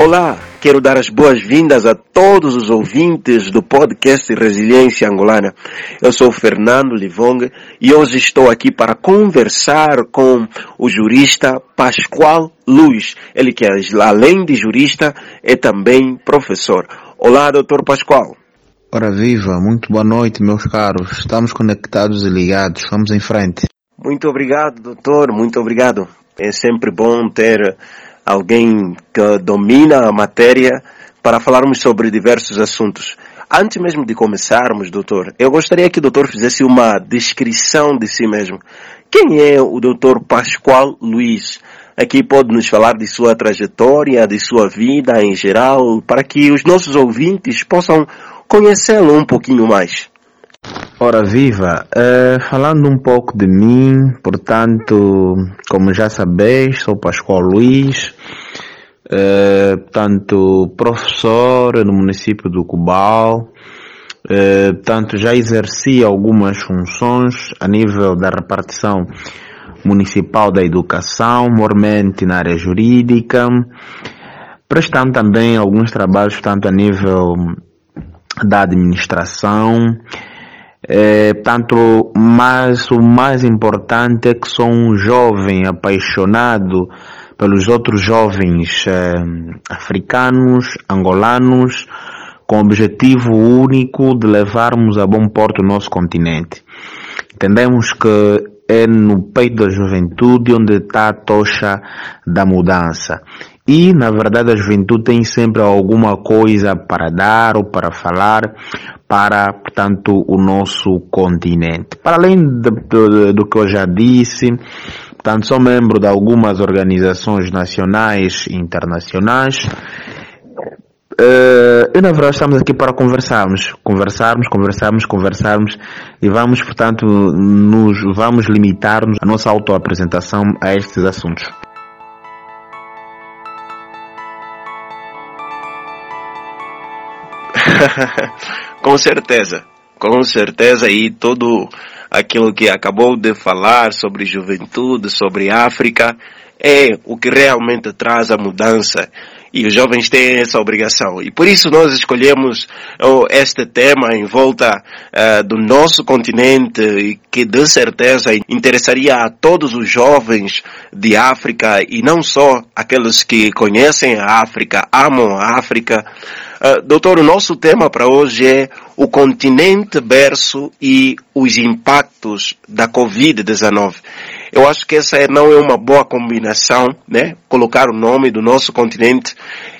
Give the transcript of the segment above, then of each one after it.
Olá, quero dar as boas-vindas a todos os ouvintes do podcast Resiliência Angolana. Eu sou Fernando Livonga e hoje estou aqui para conversar com o jurista Pascoal Luiz. Ele que além de jurista é também professor. Olá, doutor Pascoal. Ora viva, muito boa noite meus caros. Estamos conectados e ligados. Vamos em frente. Muito obrigado, doutor. Muito obrigado. É sempre bom ter alguém que domina a matéria para falarmos sobre diversos assuntos. Antes mesmo de começarmos, doutor, eu gostaria que o doutor fizesse uma descrição de si mesmo. Quem é o doutor Pascoal Luiz? Aqui pode nos falar de sua trajetória, de sua vida em geral, para que os nossos ouvintes possam conhecê-lo um pouquinho mais. Ora viva, uh, falando um pouco de mim, portanto, como já sabeis, sou Pascoal Luiz, uh, portanto, professor no município do Cubal, uh, portanto, já exerci algumas funções a nível da repartição municipal da educação, mormente na área jurídica, prestando também alguns trabalhos, portanto, a nível da administração, é, tanto, mas o mais importante é que sou um jovem apaixonado pelos outros jovens é, africanos, angolanos, com o objetivo único de levarmos a bom porto o nosso continente. Entendemos que é no peito da juventude onde está a tocha da mudança. E, na verdade, a juventude tem sempre alguma coisa para dar ou para falar para, portanto, o nosso continente. Para além de, de, do que eu já disse, portanto, sou membro de algumas organizações nacionais e internacionais. Uh, e na verdade estamos aqui para conversarmos, conversarmos, conversarmos, conversarmos e vamos, portanto, nos vamos limitar-nos a nossa autoapresentação a estes assuntos. com certeza, com certeza e todo aquilo que acabou de falar sobre juventude, sobre África, é o que realmente traz a mudança. E os jovens têm essa obrigação. E por isso nós escolhemos oh, este tema em volta uh, do nosso continente, que de certeza interessaria a todos os jovens de África e não só aqueles que conhecem a África, amam a África, Uh, doutor, o nosso tema para hoje é o continente berço e os impactos da Covid-19. Eu acho que essa não é uma boa combinação, né? Colocar o nome do nosso continente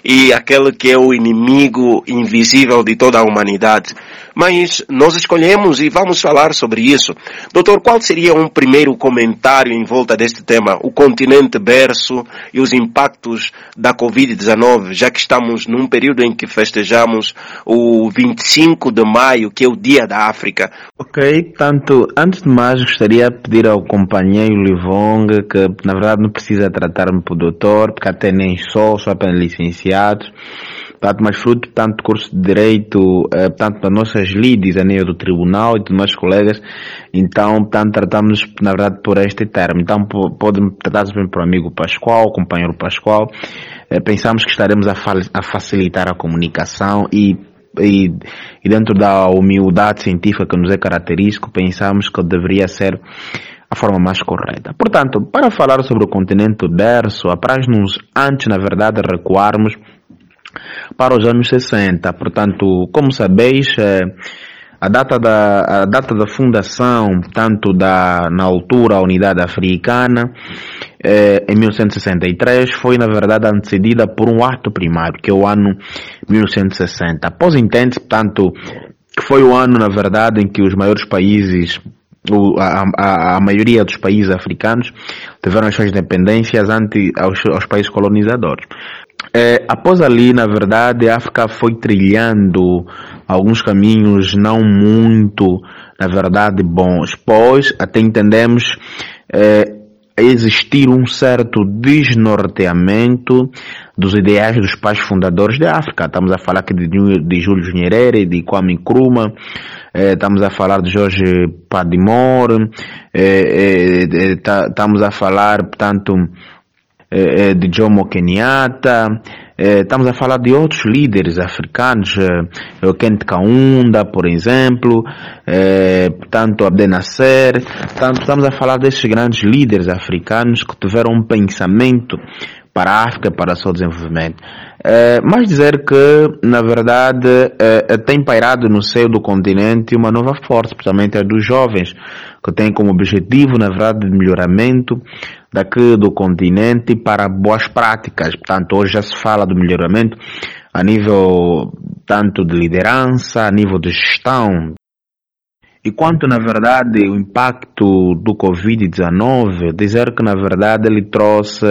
e aquele que é o inimigo invisível de toda a humanidade. Mas nós escolhemos e vamos falar sobre isso. Doutor, qual seria um primeiro comentário em volta deste tema? O continente berço e os impactos da Covid-19, já que estamos num período em que festejamos o 25 de maio, que é o Dia da África. Ok, tanto, antes de mais gostaria de pedir ao companheiro Livong que na verdade não precisa tratar-me por doutor, porque até nem sou, sou apenas licenciado portanto, mas fruto, tanto curso de Direito, eh, tanto das nossas lides a nível do Tribunal e dos meus colegas, então, portanto, tratamos, na verdade, por este termo. Então, pode-me tratar sempre por amigo Pascoal, companheiro Pascoal. Eh, pensamos que estaremos a, a facilitar a comunicação e e, e, dentro da humildade científica que nos é característico, pensamos que deveria ser a forma mais correta. Portanto, para falar sobre o continente berço, apraz-nos antes, na verdade, recuarmos para os anos 60. Portanto, como sabeis, eh, a data da, a data da fundação, tanto da, na altura, a Unidade Africana, eh, em 1963, foi na verdade antecedida por um ato primário, que é o ano 1960. Após entende portanto, que foi o ano, na verdade, em que os maiores países a, a, a, maioria dos países africanos tiveram as suas independências ante aos, aos países colonizadores. É, após ali, na verdade, a África foi trilhando alguns caminhos não muito, na verdade, bons. Pois, até entendemos, é, existir um certo desnorteamento dos ideais dos pais fundadores da África. Estamos a falar aqui de, de Júlio Nyerere, de Kwame Nkrumah, eh, estamos a falar de Jorge Padimore, eh, eh, estamos a falar, portanto, de Jomo Kenyatta, estamos a falar de outros líderes africanos, eh, o Kent Kaunda, por exemplo, eh, portanto, Abdenasser, portanto, estamos a falar desses grandes líderes africanos que tiveram um pensamento para a África, para o seu desenvolvimento. É, mas dizer que, na verdade, é, tem pairado no seio do continente uma nova força, principalmente a dos jovens, que tem como objetivo, na verdade, o melhoramento daqui do continente para boas práticas. Portanto, hoje já se fala do melhoramento a nível tanto de liderança, a nível de gestão. E quanto, na verdade, o impacto do Covid-19, dizer que, na verdade, ele trouxe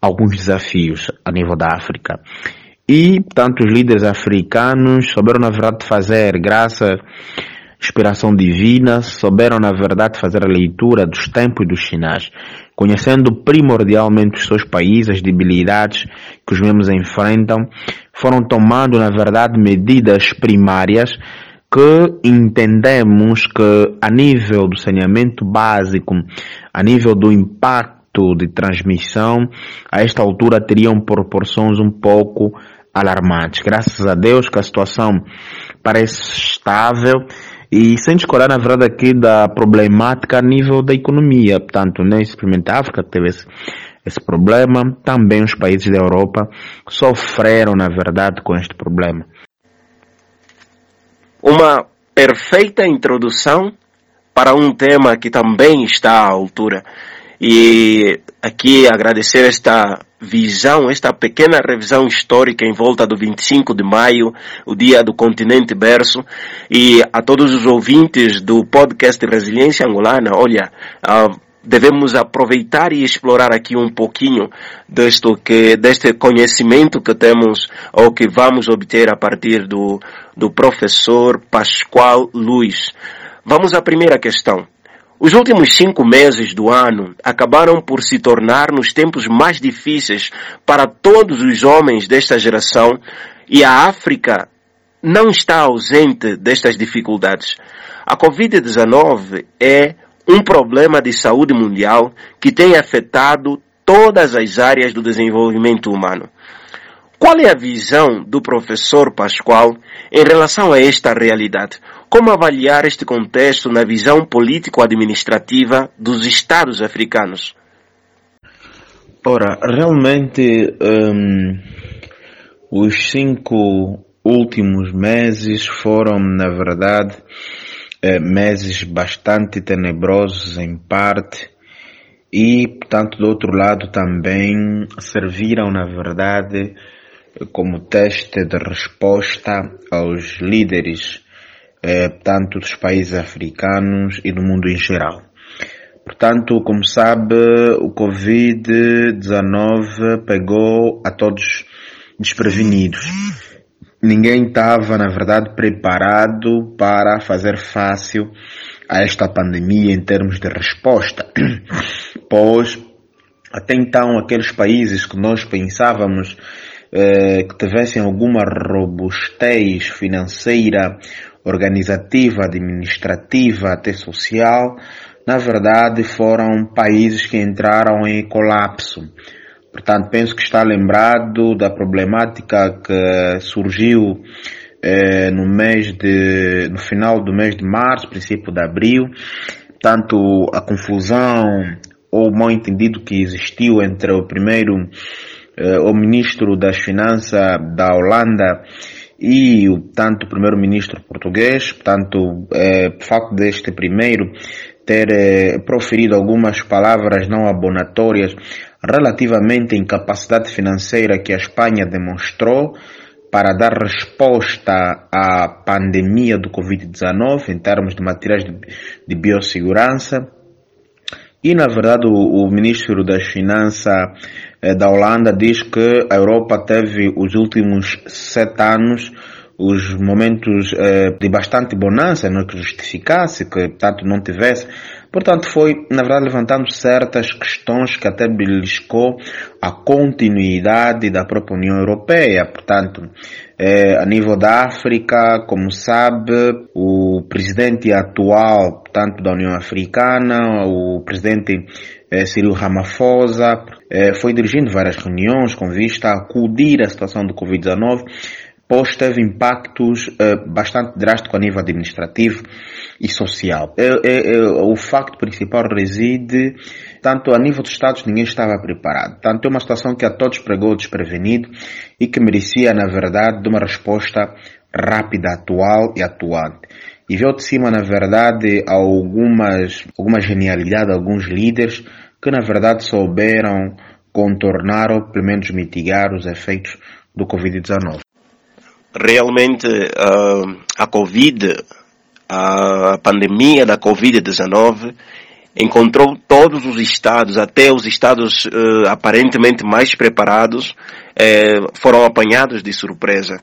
alguns desafios a nível da África. E, portanto, os líderes africanos souberam, na verdade, fazer, graças inspiração divina, souberam, na verdade, fazer a leitura dos tempos e dos sinais, conhecendo primordialmente os seus países, as debilidades que os mesmos enfrentam, foram tomando, na verdade, medidas primárias que entendemos que a nível do saneamento básico, a nível do impacto de transmissão, a esta altura teriam proporções um pouco alarmantes. Graças a Deus que a situação parece estável e sem descolar, na verdade, aqui da problemática a nível da economia. Portanto, nem simplesmente a África teve esse, esse problema, também os países da Europa sofreram, na verdade, com este problema. Uma perfeita introdução para um tema que também está à altura e aqui agradecer esta visão, esta pequena revisão histórica em volta do 25 de maio, o dia do continente berço, e a todos os ouvintes do podcast Resiliência Angolana, olha, uh, devemos aproveitar e explorar aqui um pouquinho deste, que, deste conhecimento que temos ou que vamos obter a partir do, do professor Pascoal Luiz. Vamos à primeira questão. Os últimos cinco meses do ano acabaram por se tornar nos tempos mais difíceis para todos os homens desta geração e a África não está ausente destas dificuldades. A Covid-19 é um problema de saúde mundial que tem afetado todas as áreas do desenvolvimento humano. Qual é a visão do professor Pascoal em relação a esta realidade? Como avaliar este contexto na visão político-administrativa dos Estados africanos? Ora, realmente um, os cinco últimos meses foram, na verdade, eh, meses bastante tenebrosos em parte e, portanto, do outro lado também serviram, na verdade, como teste de resposta aos líderes eh, tanto dos países africanos e do mundo em geral. Portanto, como sabe, o Covid-19 pegou a todos desprevenidos. Ninguém estava, na verdade, preparado para fazer fácil a esta pandemia em termos de resposta, pois até então aqueles países que nós pensávamos eh, que tivessem alguma robustez financeira organizativa, administrativa, até social, na verdade foram países que entraram em colapso. Portanto, penso que está lembrado da problemática que surgiu eh, no mês de, no final do mês de março, princípio de abril, tanto a confusão ou mal entendido que existiu entre o primeiro, eh, o ministro das Finanças da Holanda e o tanto o primeiro-ministro português, portanto, é, o facto deste primeiro ter é, proferido algumas palavras não abonatórias relativamente à incapacidade financeira que a Espanha demonstrou para dar resposta à pandemia do Covid-19 em termos de materiais de, de biossegurança. E, na verdade, o, o ministro das Finanças eh, da Holanda diz que a Europa teve os últimos sete anos os momentos eh, de bastante bonança, não é que justificasse, que tanto não tivesse. Portanto, foi, na verdade, levantando certas questões que até beliscou a continuidade da própria União Europeia. Portanto, eh, a nível da África, como sabe, o presidente atual, tanto da União Africana, o presidente eh, Cyril Ramaphosa, eh, foi dirigindo várias reuniões com vista a acudir à situação do Covid-19, pois teve impactos eh, bastante drásticos a nível administrativo e social. É, é, o facto principal reside tanto a nível dos Estados ninguém estava preparado. Tanto é uma situação que a todos pregou desprevenido e que merecia, na verdade, de uma resposta rápida, atual e atuante. E veio de cima, na verdade, algumas, alguma genialidade, alguns líderes que, na verdade, souberam contornar ou pelo menos mitigar os efeitos do Covid-19. Realmente, uh, a Covid, a pandemia da Covid-19 encontrou todos os estados, até os estados uh, aparentemente mais preparados, uh, foram apanhados de surpresa.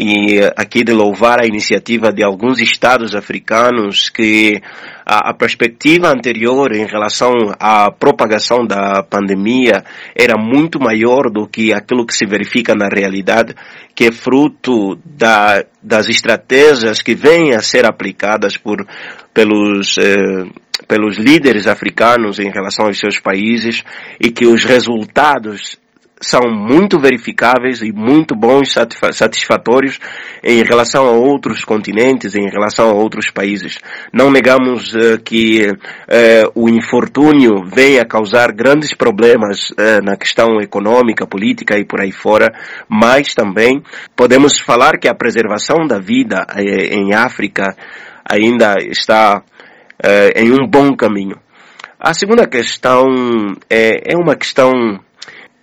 E aqui de louvar a iniciativa de alguns estados africanos que a, a, perspectiva anterior em relação à propagação da pandemia era muito maior do que aquilo que se verifica na realidade, que é fruto da, das estratégias que vêm a ser aplicadas por, pelos, eh, pelos líderes africanos em relação aos seus países e que os resultados são muito verificáveis e muito bons, satisfatórios em relação a outros continentes, em relação a outros países. Não negamos uh, que uh, o infortúnio venha causar grandes problemas uh, na questão econômica, política e por aí fora, mas também podemos falar que a preservação da vida em África ainda está em um bom caminho. A segunda questão é, é uma questão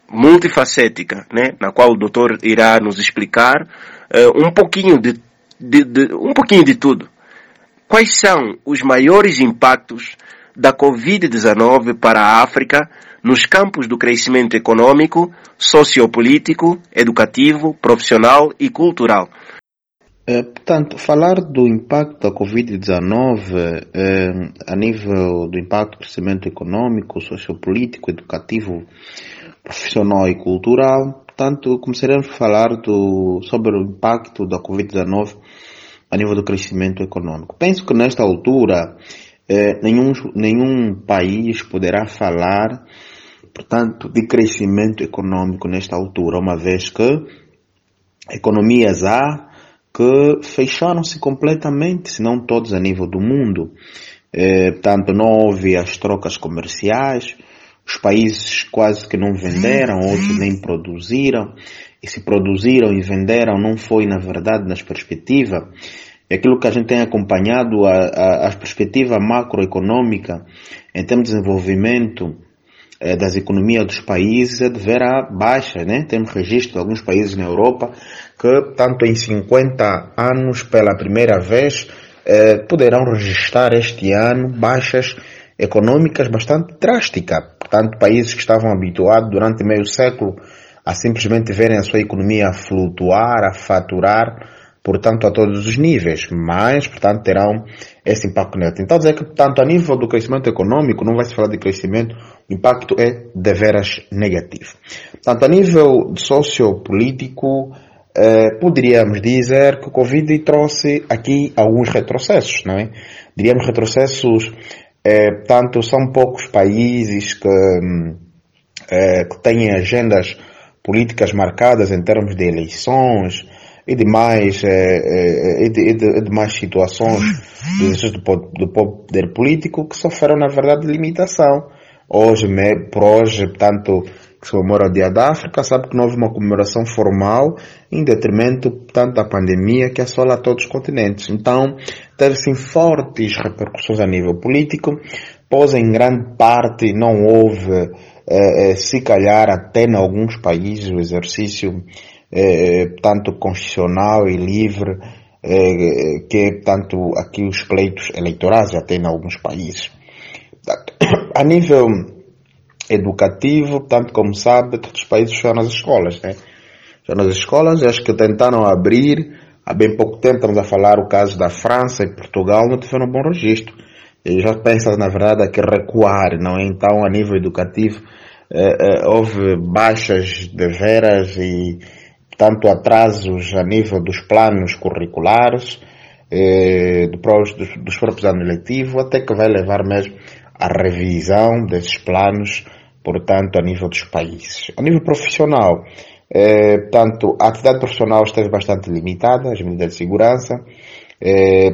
multifacética, né, na qual o doutor irá nos explicar uh, um pouquinho de, de, de, um pouquinho de tudo. Quais são os maiores impactos da Covid-19 para a África nos campos do crescimento econômico, sociopolítico, educativo, profissional e cultural? É, portanto, falar do impacto da Covid-19 é, a nível do impacto do crescimento econômico, sociopolítico, educativo, profissional e cultural. Portanto, começaremos a falar do, sobre o impacto da Covid-19 a nível do crescimento econômico. Penso que nesta altura eh, nenhum, nenhum país poderá falar, portanto, de crescimento econômico nesta altura, uma vez que economias há que fecharam-se completamente, se não todos a nível do mundo. Eh, portanto, não houve as trocas comerciais, os países quase que não venderam, outros nem produziram. E se produziram e venderam, não foi na verdade nas perspectivas. É aquilo que a gente tem acompanhado, a, a, a perspectiva macroeconômica em termos de desenvolvimento eh, das economias dos países é de vera baixa, né? Temos registro de alguns países na Europa que, tanto em 50 anos, pela primeira vez, eh, poderão registrar este ano baixas econômicas bastante drásticas. Portanto, países que estavam habituados durante meio século a simplesmente verem a sua economia a flutuar, a faturar, portanto, a todos os níveis, mas, portanto, terão esse impacto negativo. Então, dizer que, portanto, a nível do crescimento econômico, não vai se falar de crescimento, o impacto é deveras negativo. Portanto, a nível sociopolítico, eh, poderíamos dizer que o Covid trouxe aqui alguns retrocessos, não é? Diríamos retrocessos é, portanto, são poucos países que, é, que têm agendas políticas marcadas em termos de eleições e demais, é, é, de, e, de, e demais situações do, do poder político que sofreram, na verdade, limitação. Hoje, por hoje, portanto, comemora o Dia da África, sabe que não houve uma comemoração formal em detrimento, portanto, da pandemia que assola todos os continentes. Então, teve sim fortes repercussões a nível político, pois em grande parte não houve, eh, eh, se calhar até em alguns países, o exercício eh, tanto constitucional e livre, eh, que tanto aqui os pleitos eleitorais até em alguns países. A nível educativo, tanto como sabe, todos os países fecharam as escolas, né? Fecharam as escolas, acho que tentaram abrir, há bem pouco tempo estamos a falar o caso da França e Portugal, não tiveram um bom registro. E já pensam, na verdade, a que recuar, não é? Então, a nível educativo, eh, eh, houve baixas de veras e, tanto atrasos a nível dos planos curriculares, eh, dos, dos próprios anos letivos, até que vai levar mesmo à revisão desses planos, portanto, a nível dos países. A nível profissional, eh, portanto, a atividade profissional esteve bastante limitada, as medidas de segurança, eh,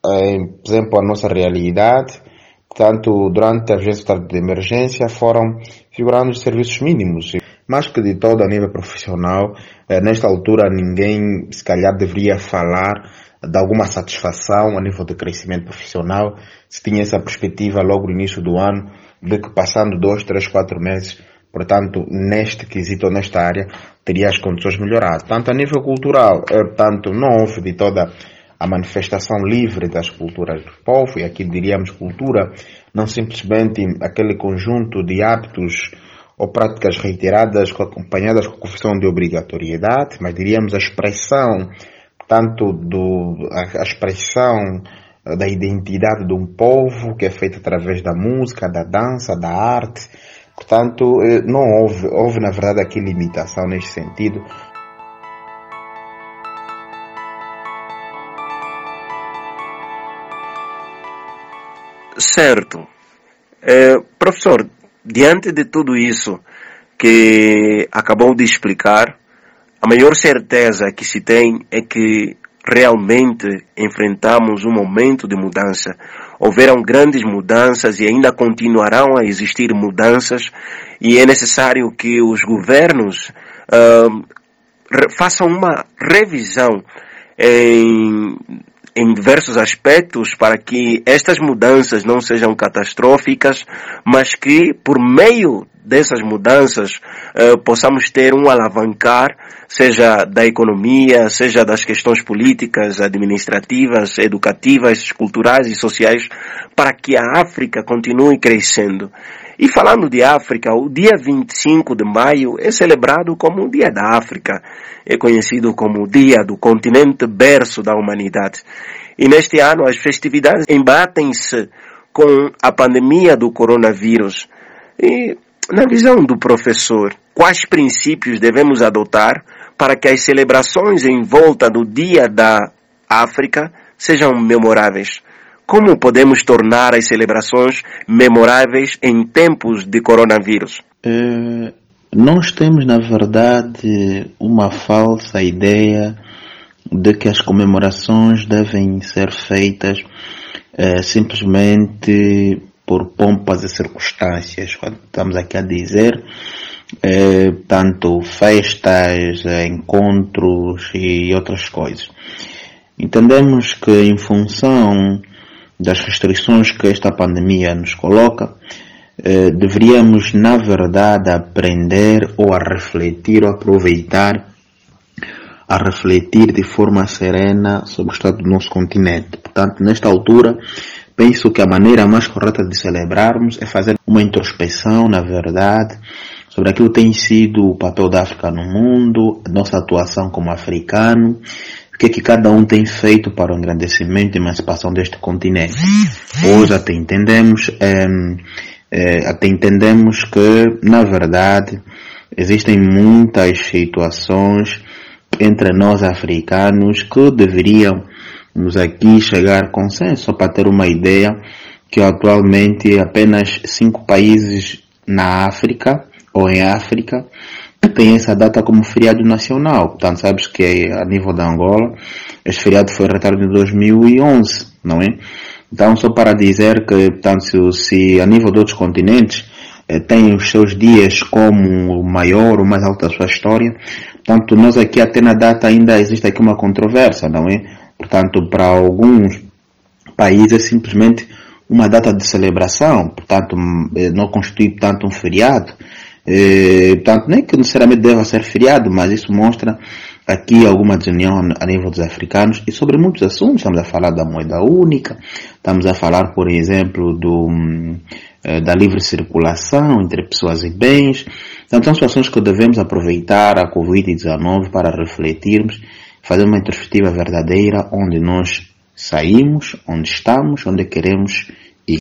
por exemplo, a nossa realidade, portanto, durante a vigência de emergência foram figurando os serviços mínimos. Mais que de todo a nível profissional, eh, nesta altura ninguém se calhar deveria falar de alguma satisfação a nível de crescimento profissional, se tinha essa perspectiva logo no início do ano, de que passando dois, três, quatro meses, portanto, neste quesito, nesta área, teria as condições melhoradas. Tanto a nível cultural, eh, portanto, não houve de toda a manifestação livre das culturas do povo, e aqui diríamos cultura, não simplesmente aquele conjunto de hábitos ou práticas reiteradas acompanhadas com a confissão de obrigatoriedade, mas diríamos a expressão tanto do, a, a expressão da identidade de um povo que é feita através da música, da dança, da arte. Portanto, eh, não houve, houve na verdade aqui limitação neste sentido. Certo. É, professor, diante de tudo isso que acabou de explicar, a maior certeza que se tem é que realmente enfrentamos um momento de mudança. Houveram grandes mudanças e ainda continuarão a existir mudanças e é necessário que os governos uh, façam uma revisão em, em diversos aspectos para que estas mudanças não sejam catastróficas, mas que por meio dessas mudanças uh, possamos ter um alavancar, seja da economia, seja das questões políticas, administrativas, educativas, culturais e sociais, para que a África continue crescendo. E falando de África, o dia 25 de maio é celebrado como o Dia da África. É conhecido como o Dia do Continente Berço da Humanidade. E neste ano as festividades embatem-se com a pandemia do coronavírus. E na visão do professor, quais princípios devemos adotar para que as celebrações em volta do Dia da África sejam memoráveis? Como podemos tornar as celebrações memoráveis em tempos de coronavírus? É, nós temos, na verdade, uma falsa ideia de que as comemorações devem ser feitas é, simplesmente por pompas e circunstâncias. Estamos aqui a dizer, eh, tanto festas, encontros e outras coisas. Entendemos que em função das restrições que esta pandemia nos coloca, eh, deveríamos na verdade aprender ou a refletir ou aproveitar a refletir de forma serena sobre o estado do nosso continente. Portanto, nesta altura, Penso que a maneira mais correta de celebrarmos é fazer uma introspeção, na verdade, sobre aquilo que tem sido o papel da África no mundo, nossa atuação como africano, o que é que cada um tem feito para o engrandecimento e emancipação deste continente. Hoje até entendemos, é, é, até entendemos que, na verdade, existem muitas situações entre nós africanos que deveriam Vamos aqui chegar a consenso, só para ter uma ideia, que atualmente apenas cinco países na África, ou em África, têm essa data como feriado nacional. Portanto, sabes que a nível da Angola, este feriado foi retirado em 2011, não é? Então, só para dizer que, portanto, se, se a nível de outros continentes eh, têm os seus dias como o maior, o mais alto da sua história, portanto, nós aqui até na data ainda existe aqui uma controvérsia, não é? Portanto, para alguns países é simplesmente uma data de celebração, portanto, eh, não constitui, portanto, um feriado. E, eh, portanto, nem que necessariamente deva ser feriado, mas isso mostra aqui alguma desunião a nível dos africanos e sobre muitos assuntos. Estamos a falar da moeda única, estamos a falar, por exemplo, do, eh, da livre circulação entre pessoas e bens. Então, são situações que devemos aproveitar a Covid-19 para refletirmos fazer uma introspectiva verdadeira onde nós saímos, onde estamos, onde queremos ir.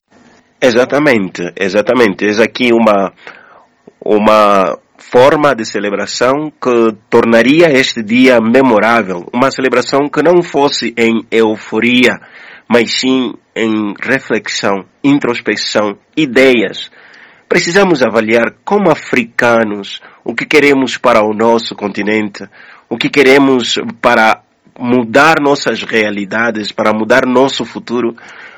Exatamente, exatamente. Eis aqui uma, uma forma de celebração que tornaria este dia memorável, uma celebração que não fosse em euforia, mas sim em reflexão, introspecção, ideias. Precisamos avaliar como africanos o que queremos para o nosso continente, o que queremos para mudar nossas realidades, para mudar nosso futuro,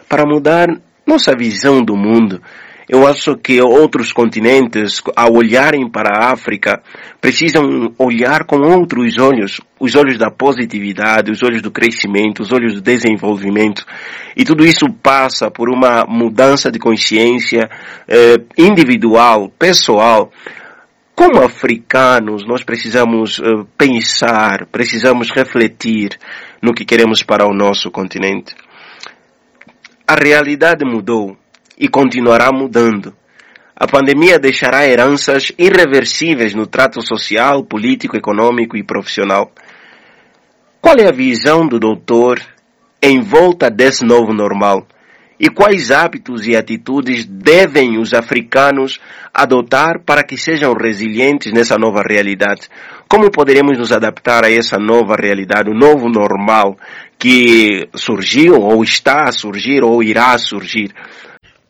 para mudar nossa visão do mundo. Eu acho que outros continentes, ao olharem para a África, precisam olhar com outros olhos, os olhos da positividade, os olhos do crescimento, os olhos do desenvolvimento. E tudo isso passa por uma mudança de consciência eh, individual, pessoal. Como africanos, nós precisamos eh, pensar, precisamos refletir no que queremos para o nosso continente. A realidade mudou e continuará mudando. A pandemia deixará heranças irreversíveis no trato social, político, econômico e profissional. Qual é a visão do doutor em volta desse novo normal? E quais hábitos e atitudes devem os africanos adotar para que sejam resilientes nessa nova realidade? Como poderemos nos adaptar a essa nova realidade, o novo normal que surgiu ou está a surgir ou irá surgir?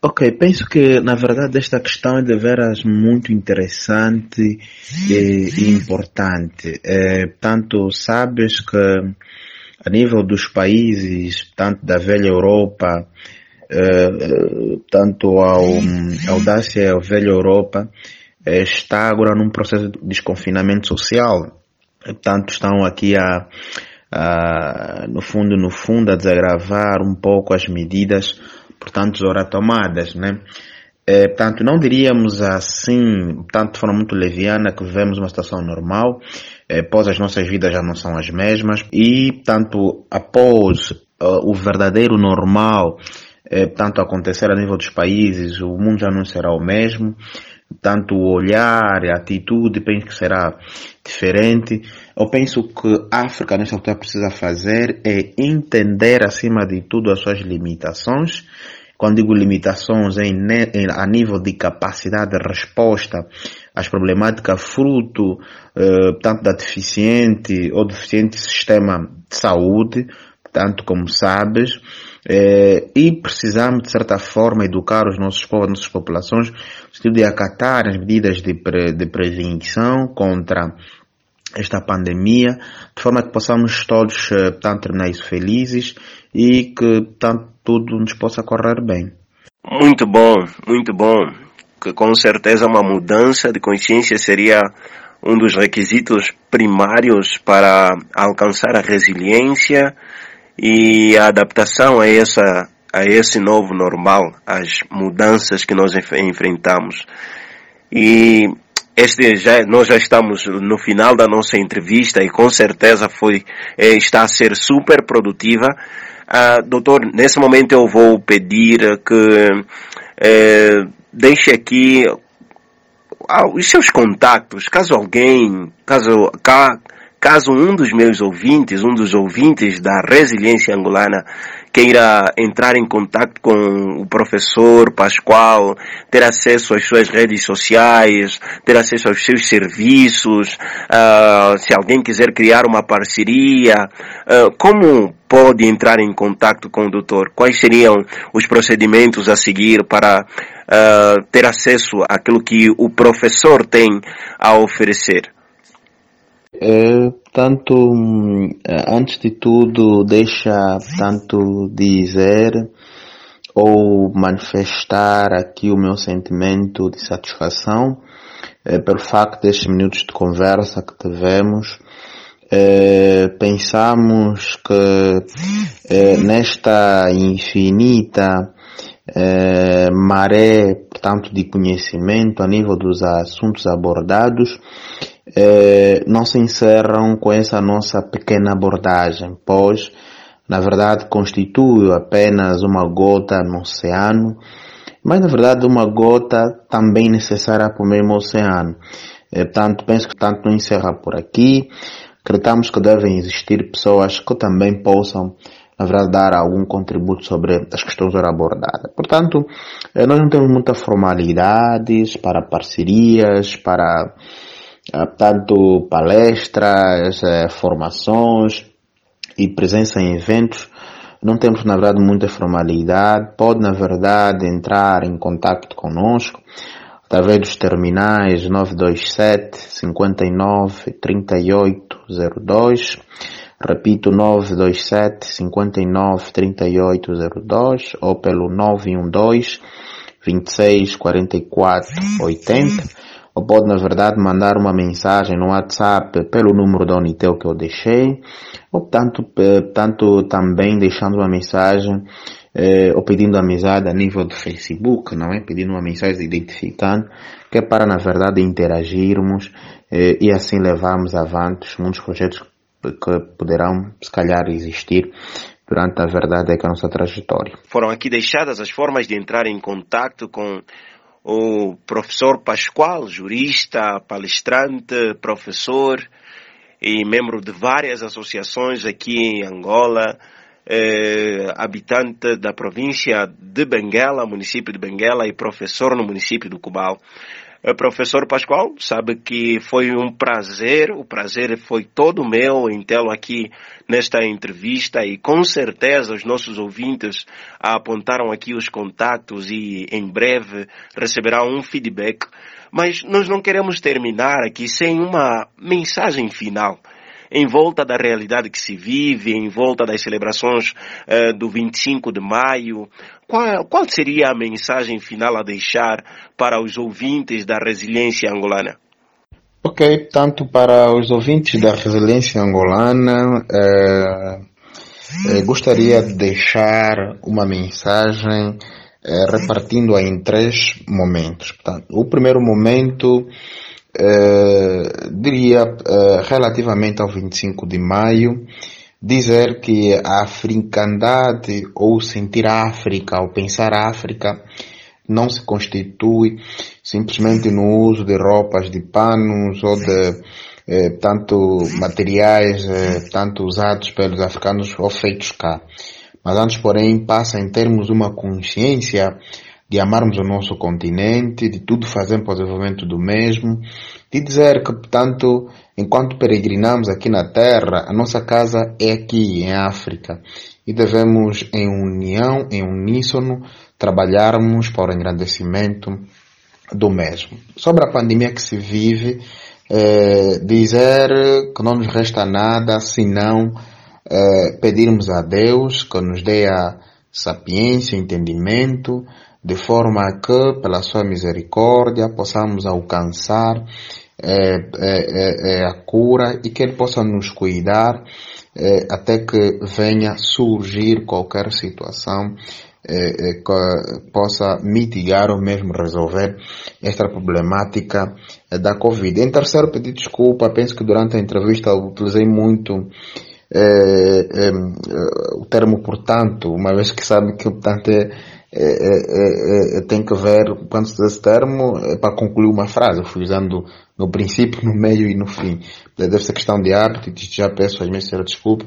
Ok, penso que na verdade esta questão é de veras muito interessante e, importante. É, tanto sabes que a nível dos países, tanto da velha Europa, é, tanto ao, audácia a velha Europa, é, está agora num processo de desconfinamento social. Portanto, estão aqui a, a, no fundo, no fundo, a desagravar um pouco as medidas portanto, horas tomadas, né? É, portanto, não diríamos assim, portanto, de forma muito leviana, que vivemos uma situação normal, é, as nossas vidas já não são as mesmas, e, portanto, após uh, o verdadeiro normal, é, portanto, acontecer a nível dos países, o mundo já não será o mesmo, tanto o olhar, a atitude, penso que será diferente. Eu penso que a África nessa altura precisa fazer é entender acima de tudo as suas limitações. Quando digo limitações é a nível de capacidade de resposta às problemáticas fruto eh, tanto da deficiente ou deficiente sistema de saúde, tanto como sabes, eh, e precisamos, de certa forma, educar os nossos povos, as nossas populações, no sentido de acatar as medidas de, pre, de prevenção contra esta pandemia, de forma que possamos todos, eh, tanto terminar isso felizes e que tanto tudo nos possa correr bem. Muito bom, muito bom. Que com certeza uma mudança de consciência seria um dos requisitos primários para alcançar a resiliência e a adaptação a essa a esse novo normal, as mudanças que nós enfrentamos. E este já, nós já estamos no final da nossa entrevista e com certeza foi, é, está a ser super produtiva. Uh, doutor, nesse momento eu vou pedir que é, deixe aqui ah, os seus contatos, caso alguém, caso, caso um dos meus ouvintes, um dos ouvintes da Resiliência Angolana, queira entrar em contato com o professor Pascoal, ter acesso às suas redes sociais, ter acesso aos seus serviços, uh, se alguém quiser criar uma parceria, uh, como pode entrar em contato com o doutor? Quais seriam os procedimentos a seguir para uh, ter acesso àquilo que o professor tem a oferecer? É, tanto, é, antes de tudo, deixa tanto dizer ou manifestar aqui o meu sentimento de satisfação é, pelo facto destes minutos de conversa que tivemos. É, pensamos que é, nesta infinita é, maré, portanto, de conhecimento a nível dos assuntos abordados, eh, não se encerram com essa nossa pequena abordagem, pois, na verdade, constitui apenas uma gota no oceano, mas na verdade uma gota também necessária para o mesmo oceano. Eh, portanto, penso que tanto não encerra por aqui. Acreditamos que devem existir pessoas que também possam, na verdade, dar algum contributo sobre as questões abordadas. Portanto, eh, nós não temos muitas formalidades para parcerias, para tanto palestras, formações e presença em eventos. Não temos, na verdade, muita formalidade. Pode, na verdade, entrar em contato conosco através dos terminais 927 59 38 02. Repito, 927 59 38 02 ou pelo 912 26 44 80 ou pode na verdade mandar uma mensagem no WhatsApp pelo número da Unitel que eu deixei ou tanto, tanto também deixando uma mensagem eh, ou pedindo amizade a nível do Facebook, não é? Pedindo uma mensagem identificando, que é para na verdade interagirmos eh, e assim levarmos avante muitos projetos que poderão se calhar existir durante a verdade é que a nossa trajetória. Foram aqui deixadas as formas de entrar em contato com o professor Pascoal, jurista, palestrante, professor e membro de várias associações aqui em Angola, eh, habitante da província de Benguela, município de Benguela e professor no município do Cubal. Eh, professor Pascoal, sabe que foi um prazer, o prazer foi todo meu em tê-lo aqui nesta entrevista e com certeza os nossos ouvintes apontaram aqui os contatos e em breve receberão um feedback. Mas nós não queremos terminar aqui sem uma mensagem final em volta da realidade que se vive, em volta das celebrações uh, do 25 de maio. Qual, qual seria a mensagem final a deixar para os ouvintes da resiliência angolana? Ok, tanto para os ouvintes da resiliência angolana, eh, eh, gostaria de deixar uma mensagem eh, repartindo-a em três momentos. Portanto, o primeiro momento eh, diria, uh, relativamente ao 25 de maio, dizer que a africandade ou sentir a África ou pensar a África não se constitui simplesmente no uso de roupas, de panos ou de eh, tanto materiais eh, tanto usados pelos africanos ou feitos cá. Mas antes, porém, passa em termos de uma consciência de amarmos o nosso continente, de tudo fazer para o desenvolvimento do mesmo, de dizer que, portanto, enquanto peregrinamos aqui na Terra, a nossa casa é aqui, em África, e devemos, em união, em uníssono, trabalharmos para o engrandecimento do mesmo. Sobre a pandemia que se vive, eh, dizer que não nos resta nada senão eh, pedirmos a Deus que nos dê a sapiência, entendimento, de forma que, pela sua misericórdia, possamos alcançar é, é, é, a cura e que Ele possa nos cuidar até que venha surgir qualquer situação que possa mitigar ou mesmo resolver esta problemática da Covid. Em terceiro, pedir desculpa, penso que durante a entrevista utilizei muito o termo portanto, uma vez que sabe que portanto é é, é, é, tem que ver, quando se esse termo, é para concluir uma frase. Eu fui usando no princípio, no meio e no fim. Deve ser questão de hábito e já peço às minhas desculpa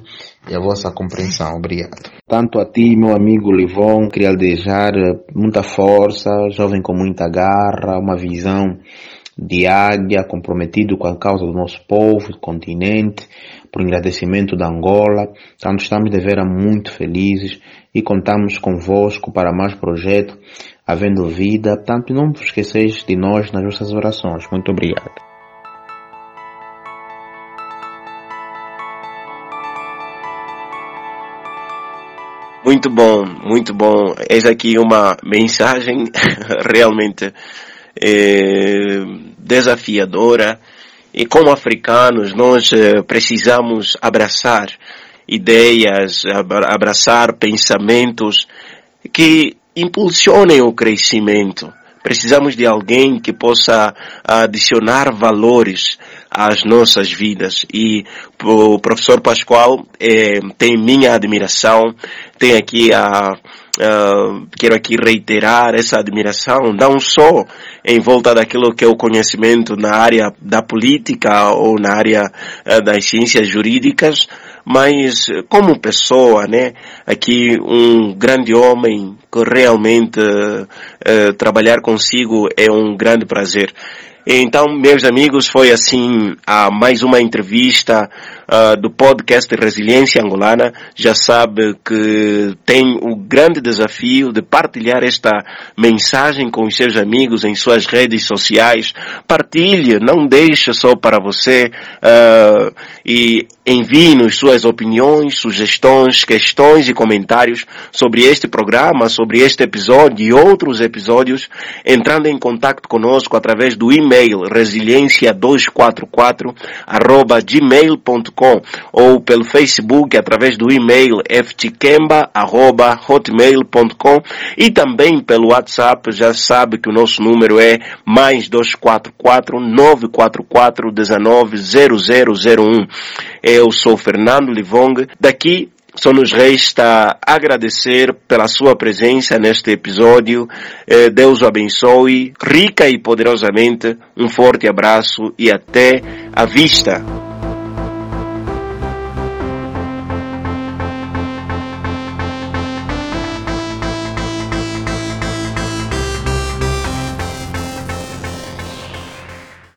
e a vossa compreensão. Obrigado. Tanto a ti, meu amigo Livon, queria desejar muita força, jovem com muita garra, uma visão de águia, comprometido com a causa do nosso povo, do continente, por agradecimento da Angola. Tanto estamos de vera muito felizes e contamos convosco para mais projeto, havendo vida. Tanto não vos esqueceis de nós nas vossas orações. Muito obrigado. Muito bom, muito bom. Eis aqui uma mensagem realmente eh, desafiadora e como africanos, nós eh, precisamos abraçar ideias, abraçar pensamentos que impulsionem o crescimento. Precisamos de alguém que possa adicionar valores às nossas vidas. E o professor Pascoal eh, tem minha admiração, tem aqui a, Uh, quero aqui reiterar essa admiração, não só em volta daquilo que é o conhecimento na área da política ou na área uh, das ciências jurídicas, mas como pessoa, né? Aqui um grande homem que realmente uh, trabalhar consigo é um grande prazer. Então, meus amigos, foi assim a mais uma entrevista uh, do podcast Resiliência Angolana. Já sabe que tem o grande desafio de partilhar esta mensagem com os seus amigos em suas redes sociais. Partilhe, não deixe só para você uh, e envie-nos suas opiniões, sugestões, questões e comentários sobre este programa, sobre este episódio e outros episódios, entrando em contato conosco através do e-mail e-mail resiliência244 arroba gmail.com ou pelo Facebook através do e-mail ftquemba arroba hotmail.com e também pelo WhatsApp, já sabe que o nosso número é mais 244 944 190001. Eu sou Fernando Livong, daqui só nos resta agradecer pela sua presença neste episódio. Eh, Deus o abençoe rica e poderosamente. Um forte abraço e até a vista.